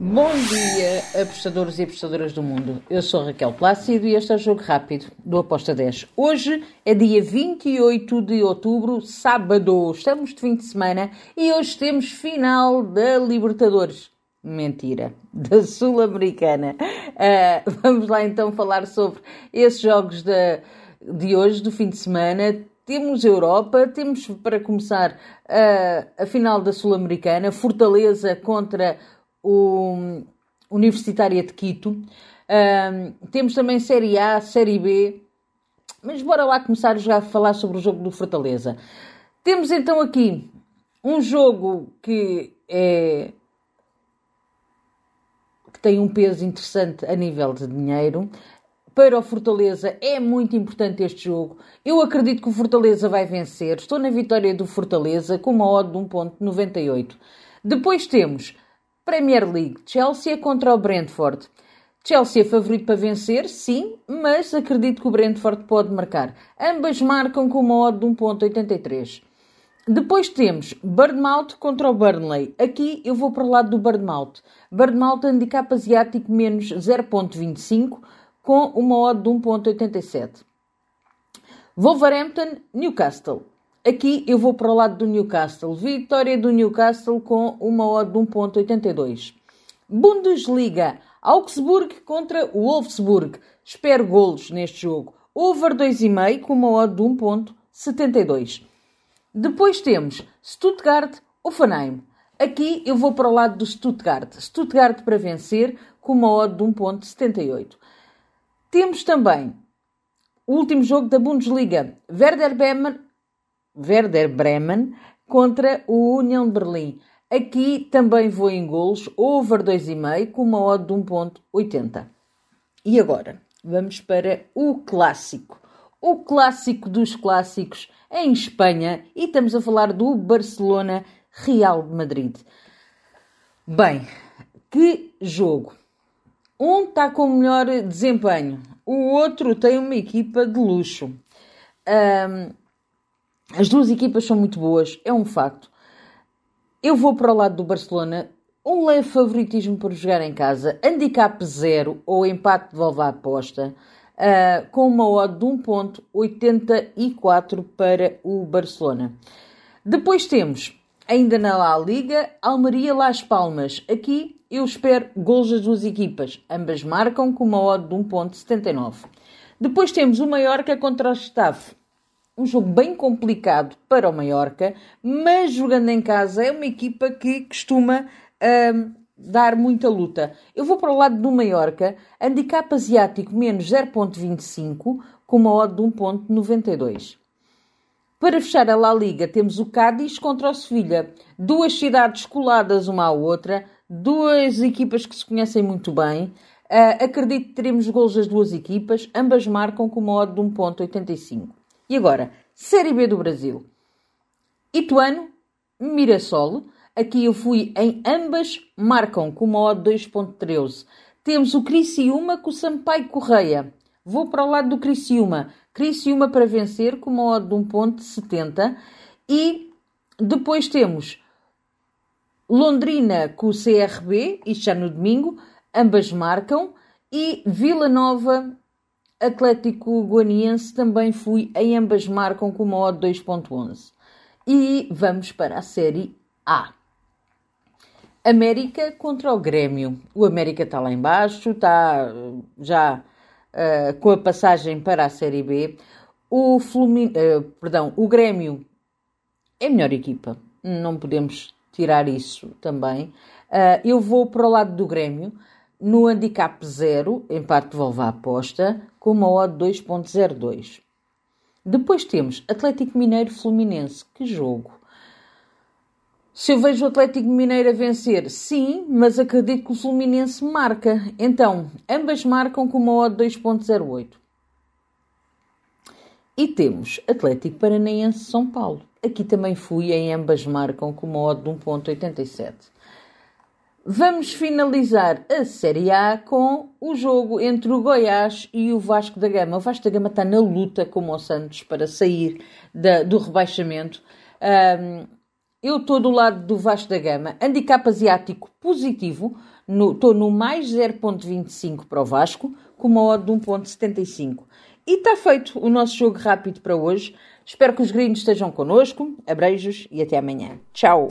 Bom dia, apostadores e apostadoras do mundo. Eu sou Raquel Plácido e este é o Jogo Rápido do Aposta 10. Hoje é dia 28 de outubro, sábado. Estamos de fim de semana e hoje temos final da Libertadores. Mentira, da Sul-Americana. Uh, vamos lá então falar sobre esses jogos de, de hoje, do fim de semana. Temos Europa, temos para começar uh, a final da Sul-Americana, Fortaleza contra o Universitária de Quito. Um, temos também Série A, Série B. Mas bora lá começar já a falar sobre o jogo do Fortaleza. Temos então aqui um jogo que é que tem um peso interessante a nível de dinheiro. Para o Fortaleza é muito importante este jogo. Eu acredito que o Fortaleza vai vencer. Estou na vitória do Fortaleza com uma odd de 1.98. Depois temos Premier League, Chelsea contra o Brentford. Chelsea é favorito para vencer, sim, mas acredito que o Brentford pode marcar. Ambas marcam com uma odd de 1.83. Depois temos Birdmouth contra o Burnley. Aqui eu vou para o lado do Birdmouth. Birdmouth handicap asiático menos 0.25 com uma odd de 1.87. Wolverhampton, Newcastle. Aqui eu vou para o lado do Newcastle. Vitória do Newcastle com uma odd de 1.82. Bundesliga. Augsburg contra Wolfsburg. Espero golos neste jogo. Over 2,5 com uma odd de 1.72. Depois temos Stuttgart Offenheim. Aqui eu vou para o lado do Stuttgart. Stuttgart para vencer com uma odd de 1.78. Temos também o último jogo da Bundesliga. Werder Bremen Werder Bremen contra o União de Berlim. Aqui também vou em golos, over 2,5 com uma odd de 1.80. E agora, vamos para o clássico. O clássico dos clássicos em Espanha e estamos a falar do Barcelona Real de Madrid. Bem, que jogo! Um está com melhor desempenho, o outro tem uma equipa de luxo. Um, as duas equipas são muito boas, é um facto. Eu vou para o lado do Barcelona, um leve favoritismo por jogar em casa, handicap zero ou empate devolve a aposta, uh, com uma odd de 1.84 para o Barcelona. Depois temos, ainda na La Liga, Almeria Las Palmas. Aqui eu espero gols das duas equipas, ambas marcam com uma odd de 1.79. Depois temos o Mallorca contra o Staff um jogo bem complicado para o Mallorca, mas jogando em casa é uma equipa que costuma um, dar muita luta. Eu vou para o lado do Mallorca, handicap asiático menos 0.25, com uma odd de 1.92. Para fechar a La Liga, temos o Cádiz contra o Sevilha. Duas cidades coladas uma à outra, duas equipas que se conhecem muito bem. Uh, acredito que teremos gols das duas equipas, ambas marcam com uma odd de 1.85. E agora, Série B do Brasil. Ituano, Mirassol. Aqui eu fui em ambas, marcam com uma odd 2.13. Temos o Criciúma com o Sampaio Correia. Vou para o lado do Criciúma. Criciúma para vencer com uma odd de 1.70. E depois temos Londrina com o CRB, isto já no domingo. Ambas marcam. E Vila Nova Atlético Goaniense também fui, em ambas marcam com uma odd 2.11. E vamos para a Série A. América contra o Grêmio. O América está lá embaixo, está já uh, com a passagem para a Série B. O, Flumin uh, perdão, o Grêmio é a melhor equipa, não podemos tirar isso também. Uh, eu vou para o lado do Grêmio no handicap 0, empate devolve a aposta, com uma odd 2.02. Depois temos Atlético Mineiro Fluminense. Que jogo! Se eu vejo o Atlético Mineiro a vencer, sim, mas acredito que o Fluminense marca. Então, ambas marcam com uma odd 2.08. E temos Atlético Paranaense São Paulo. Aqui também fui em ambas marcam com uma odd de 1.87. Vamos finalizar a Série A com o jogo entre o Goiás e o Vasco da Gama. O Vasco da Gama está na luta com o Santos para sair da, do rebaixamento. Um, Eu estou do lado do Vasco da Gama. Handicap asiático positivo. Estou no, no mais 0.25 para o Vasco, com uma odd de 1.75. E está feito o nosso jogo rápido para hoje. Espero que os gringos estejam connosco. Abreijos e até amanhã. Tchau!